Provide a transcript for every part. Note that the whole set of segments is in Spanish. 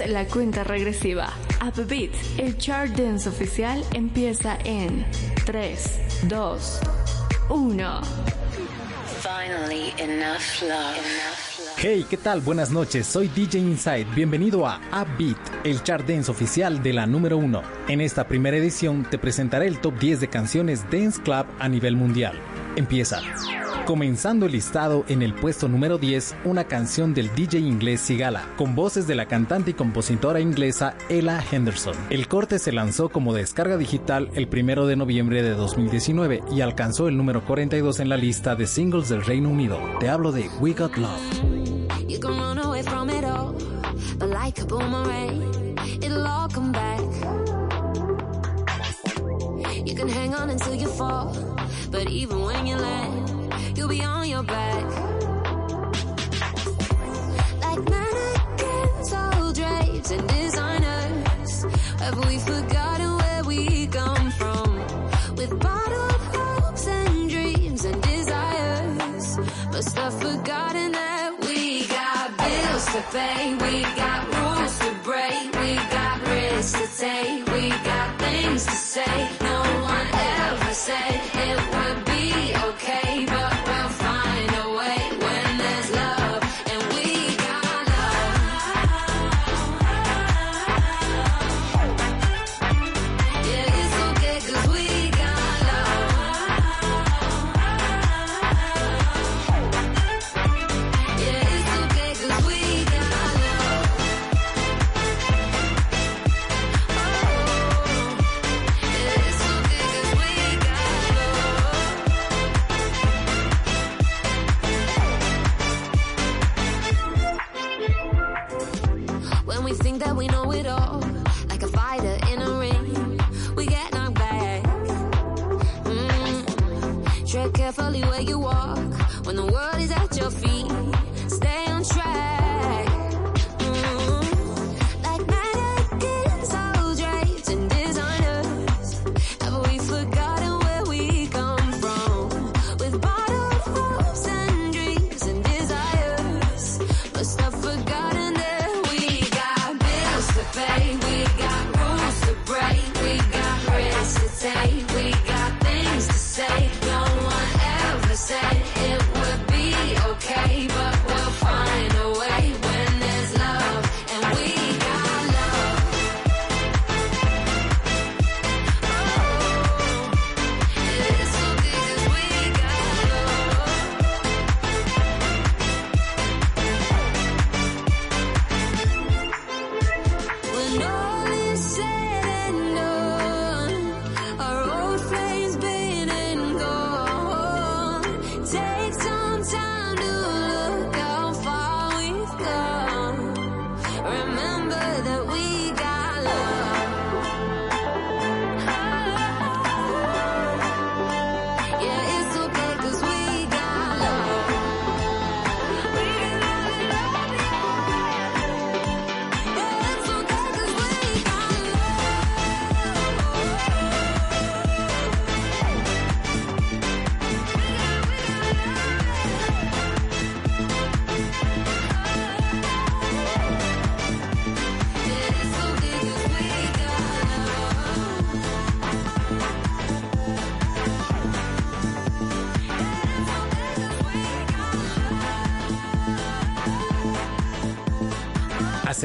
es la cuenta regresiva. Upbeat, el chart dance oficial, empieza en 3, 2, 1. Finally, enough love. Hey, ¿qué tal? Buenas noches, soy DJ Inside. Bienvenido a Upbeat, el chart dance oficial de la número 1. En esta primera edición te presentaré el top 10 de canciones Dance Club a nivel mundial. Empieza. Comenzando el listado en el puesto número 10, una canción del DJ inglés Sigala, con voces de la cantante y compositora inglesa Ella Henderson. El corte se lanzó como descarga digital el 1 de noviembre de 2019 y alcanzó el número 42 en la lista de singles del Reino Unido. Te hablo de We Got Love. You'll be on your back. Like mannequins, old drapes, and designers. Have we forgotten where we come from? With bottled hopes and dreams and desires. Must have forgotten that we got bills to pay, we got rules to break, we got risks to take, we got things to say. No one ever said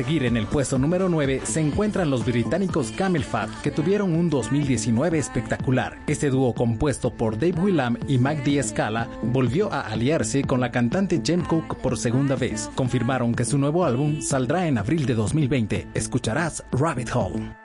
en el puesto número 9 se encuentran los británicos Camel Fat, que tuvieron un 2019 espectacular. Este dúo compuesto por Dave Willam y Mac D. Scala volvió a aliarse con la cantante Jem Cook por segunda vez. Confirmaron que su nuevo álbum saldrá en abril de 2020. Escucharás Rabbit Hole.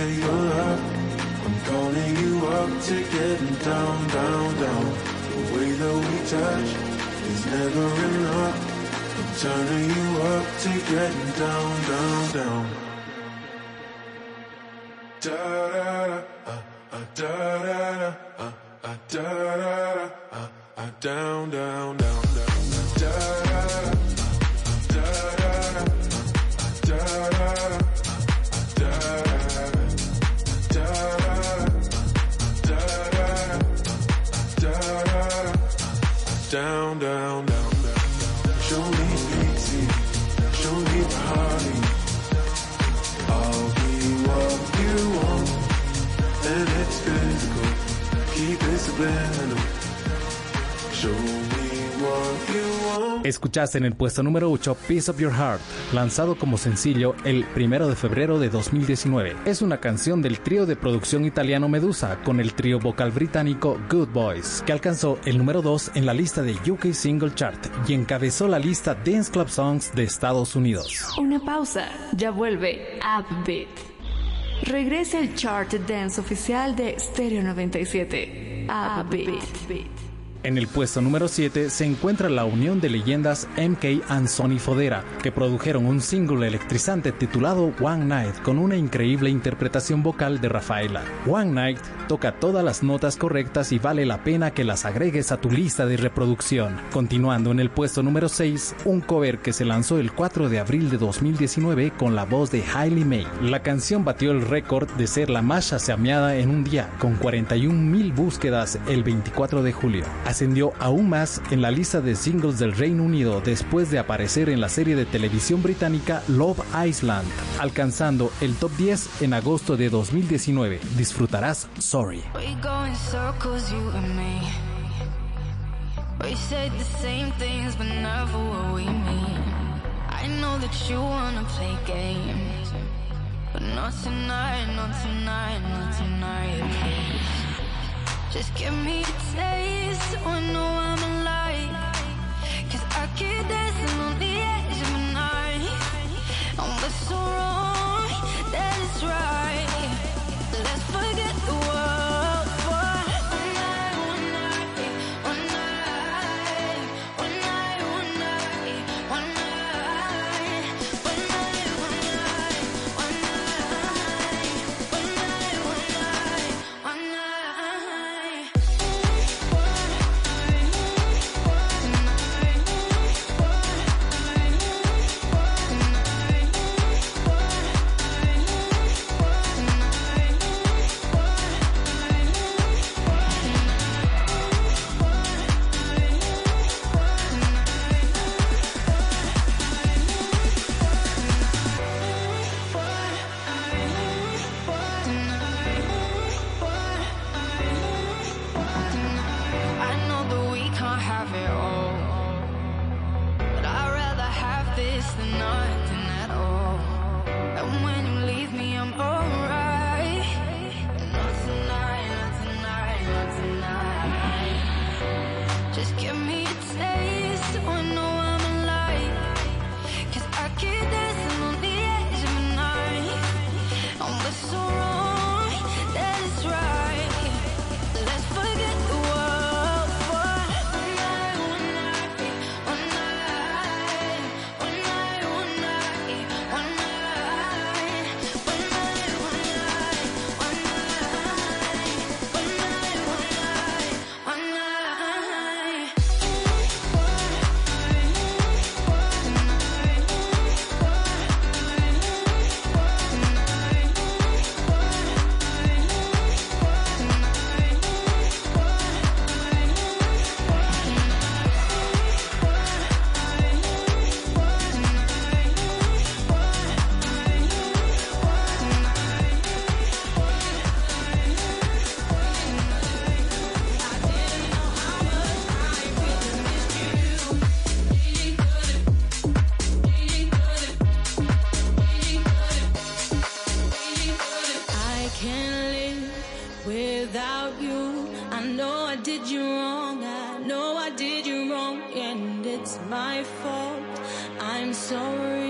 a piece of your love. I'm calling you up to getting down, down, down. The way that we touch is never enough. I'm turning you up to getting down, down, down. Da da da, uh, uh, da da da, uh, uh, da da da, uh, uh, down, down, down. Down, down. Escuchaste en el puesto número 8 Piece of Your Heart, lanzado como sencillo el 1 de febrero de 2019. Es una canción del trío de producción italiano Medusa con el trío vocal británico Good Boys, que alcanzó el número 2 en la lista de UK Single Chart y encabezó la lista Dance Club Songs de Estados Unidos. Una pausa, ya vuelve Upbeat. Regresa el chart dance oficial de Stereo 97. Upbeat. En el puesto número 7 se encuentra la unión de leyendas MK and Sonny Fodera, que produjeron un single electrizante titulado One Night con una increíble interpretación vocal de Rafaela. One Night toca todas las notas correctas y vale la pena que las agregues a tu lista de reproducción. Continuando en el puesto número 6, un cover que se lanzó el 4 de abril de 2019 con la voz de Hailey May. La canción batió el récord de ser la más chaseameada en un día, con 41 mil búsquedas el 24 de julio ascendió aún más en la lista de singles del Reino Unido después de aparecer en la serie de televisión británica Love Island, alcanzando el top 10 en agosto de 2019. Disfrutarás Sorry. But not tonight, not tonight, not tonight. Just give me a taste, so I know I'm alive. Cause I keep dancing on the edge of the night. What's so wrong, that is right. without you. I know I did you wrong, I know I did you wrong, and it's my fault. I'm sorry.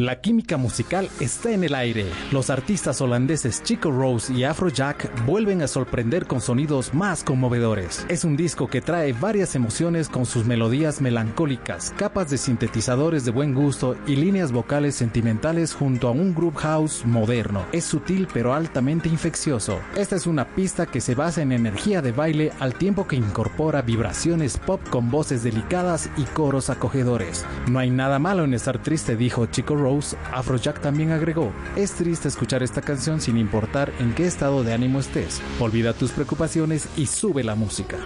La química musical está en el aire. Los artistas holandeses Chico Rose y Afrojack vuelven a sorprender con sonidos más conmovedores. Es un disco que trae varias emociones con sus melodías melancólicas, capas de sintetizadores de buen gusto y líneas vocales sentimentales junto a un group house moderno. Es sutil pero altamente infeccioso. Esta es una pista que se basa en energía de baile al tiempo que incorpora vibraciones pop con voces delicadas y coros acogedores. No hay nada malo en estar triste, dijo Chico Rose Rose, Afrojack también agregó, es triste escuchar esta canción sin importar en qué estado de ánimo estés. Olvida tus preocupaciones y sube la música.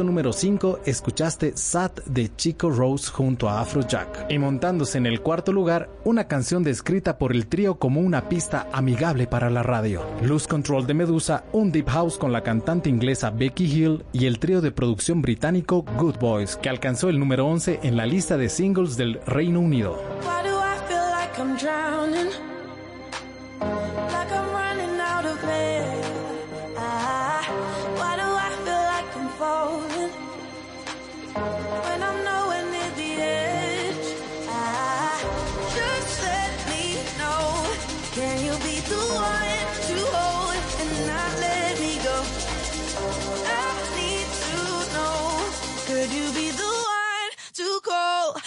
Número 5 escuchaste Sat de Chico Rose junto a Afrojack. Y montándose en el cuarto lugar, una canción descrita por el trío como una pista amigable para la radio. Lose Control de Medusa, un deep house con la cantante inglesa Becky Hill y el trío de producción británico Good Boys, que alcanzó el número 11 en la lista de singles del Reino Unido.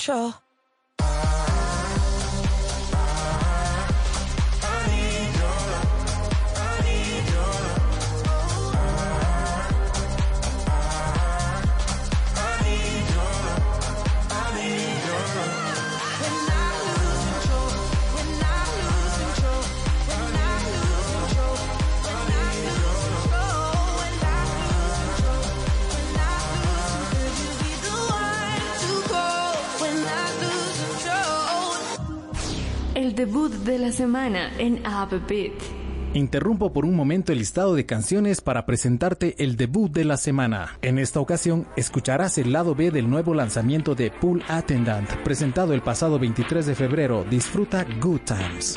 Control? Debut de la semana en Upbeat. Interrumpo por un momento el listado de canciones para presentarte el debut de la semana. En esta ocasión, escucharás el lado B del nuevo lanzamiento de Pool Attendant, presentado el pasado 23 de febrero. Disfruta Good Times.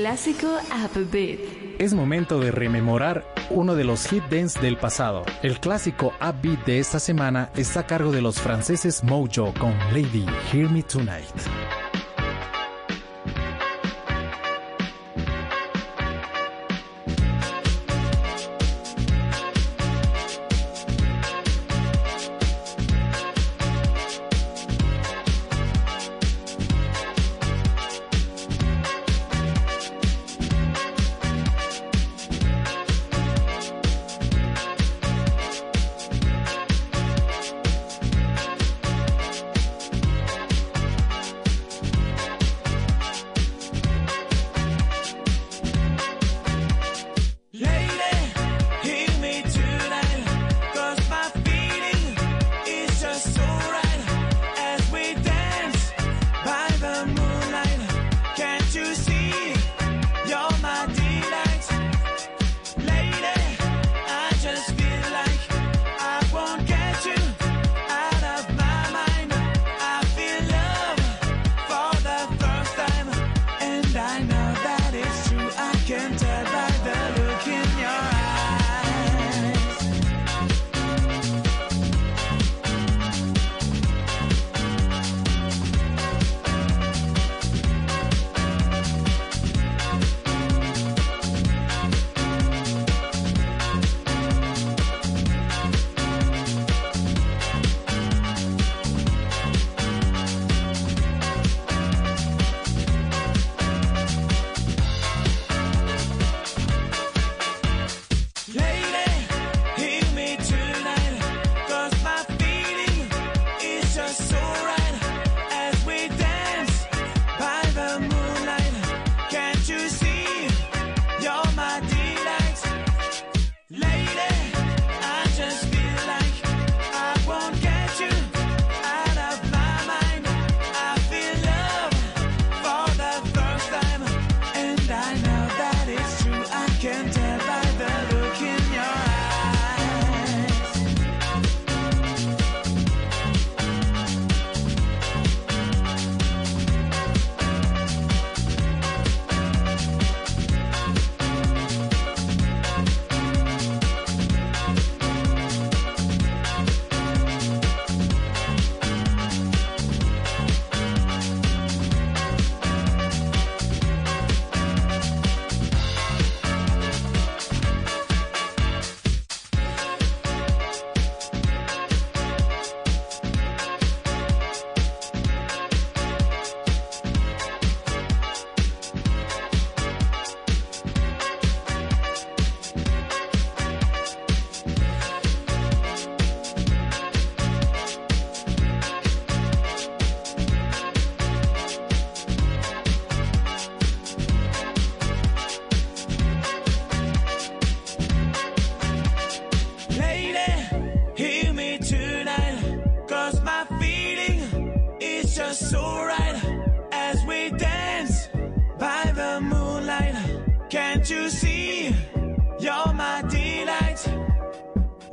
Clásico Upbeat. Es momento de rememorar uno de los hit dance del pasado. El clásico upbeat de esta semana está a cargo de los franceses Mojo con Lady Hear Me Tonight.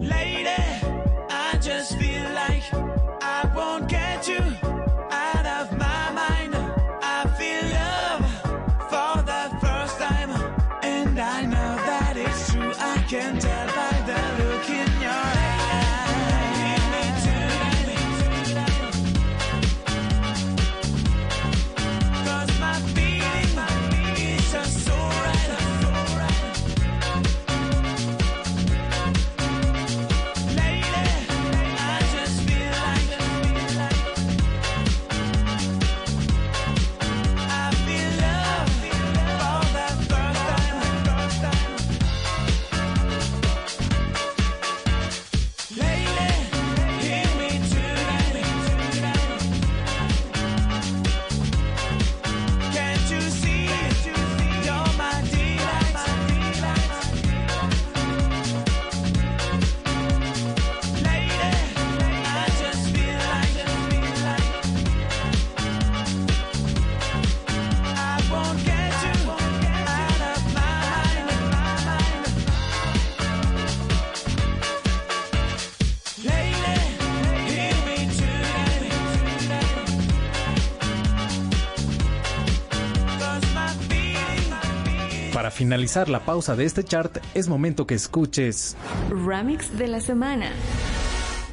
Lady, I just feel finalizar la pausa de este chart, es momento que escuches Remix de la semana.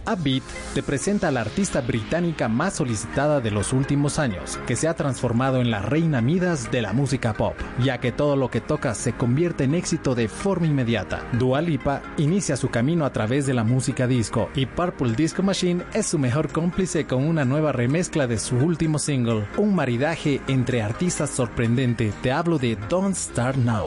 Upbeat te presenta a la artista británica más solicitada de los últimos años, que se ha transformado en la reina Midas de la música pop, ya que todo lo que toca se convierte en éxito de forma inmediata. Dua Lipa inicia su camino a través de la música disco y Purple Disco Machine es su mejor cómplice con una nueva remezcla de su último single, un maridaje entre artistas sorprendente. Te hablo de Don't Start Now.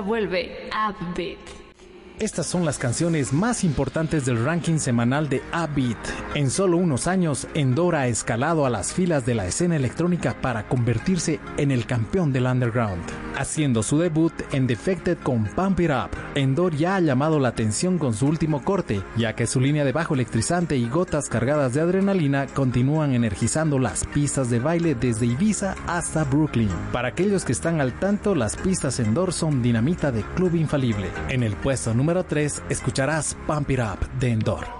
Vuelve Upbeat. Estas son las canciones más importantes del ranking semanal de Upbeat. En solo unos años, Endor ha escalado a las filas de la escena electrónica para convertirse en el campeón del underground. Haciendo su debut en Defected con Pump It Up, Endor ya ha llamado la atención con su último corte, ya que su línea de bajo electrizante y gotas cargadas de adrenalina continúan energizando las pistas de baile desde Ibiza hasta Brooklyn. Para aquellos que están al tanto, las pistas Endor son dinamita de club infalible. En el puesto número 3 escucharás Pump It Up de Endor.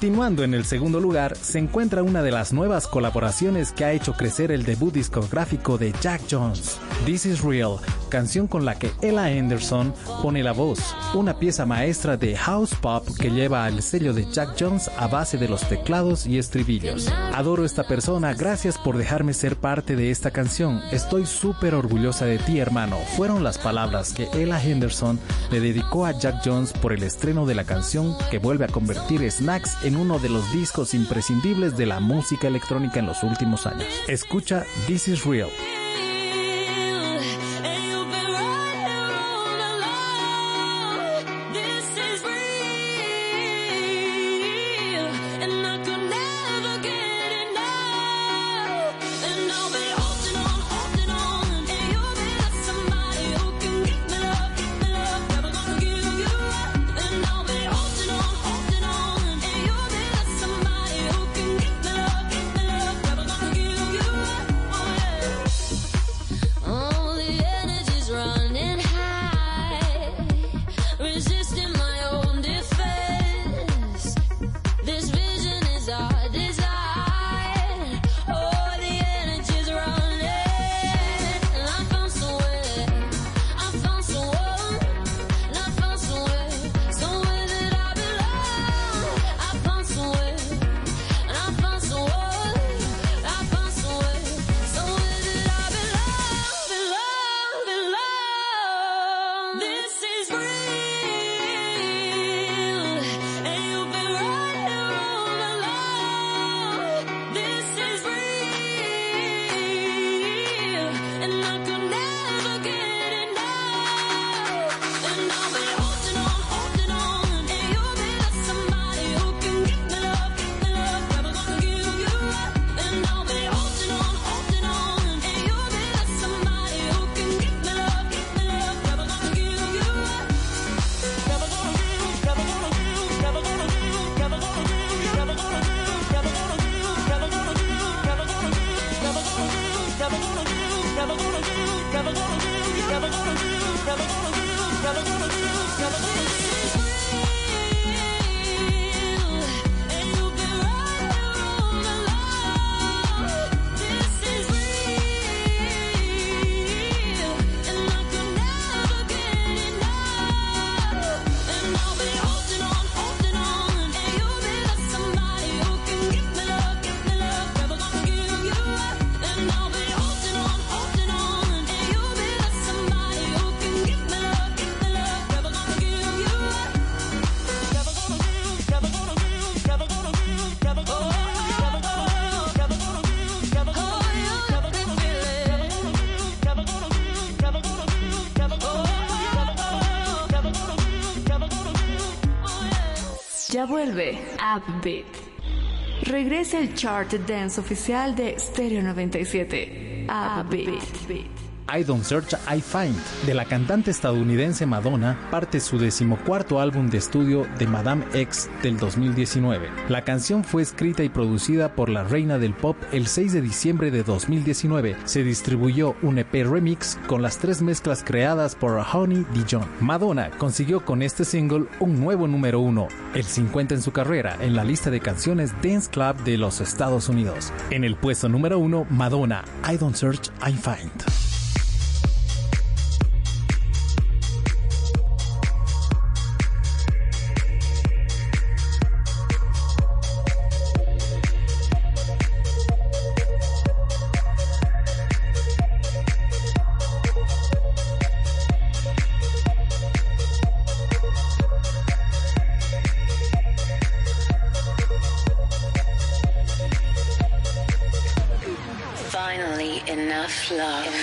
Continuando en el segundo lugar, se encuentra una de las nuevas colaboraciones que ha hecho crecer el debut discográfico de Jack Jones, This Is Real, canción con la que Ella Anderson pone la voz, una pieza maestra de house pop que lleva el sello de Jack Jones a base de los teclados y estribillos. Adoro esta persona, gracias por dejarme ser parte de esta canción. Estoy súper orgullosa de ti, hermano. Fueron las palabras que Ella Henderson le dedicó a Jack Jones por el estreno de la canción que vuelve a convertir Snacks en uno de los discos imprescindibles de la música electrónica en los últimos años. Escucha This is Real. Vuelve Upbeat. Regresa el chart dance oficial de Stereo 97. Upbeat. I Don't Search, I Find, de la cantante estadounidense Madonna, parte su decimocuarto álbum de estudio de Madame X del 2019. La canción fue escrita y producida por la reina del pop el 6 de diciembre de 2019. Se distribuyó un EP remix con las tres mezclas creadas por Honey Dijon. Madonna consiguió con este single un nuevo número uno, el 50 en su carrera, en la lista de canciones Dance Club de los Estados Unidos. En el puesto número uno, Madonna, I Don't Search, I Find. Love.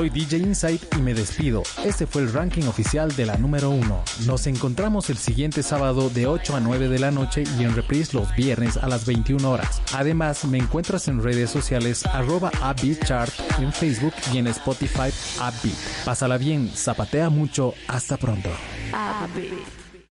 Soy DJ Insight y me despido. Este fue el ranking oficial de la número 1. Nos encontramos el siguiente sábado de 8 a 9 de la noche y en reprise los viernes a las 21 horas. Además, me encuentras en redes sociales arroba Chart en Facebook y en Spotify Upbeat. Pásala bien, zapatea mucho, hasta pronto.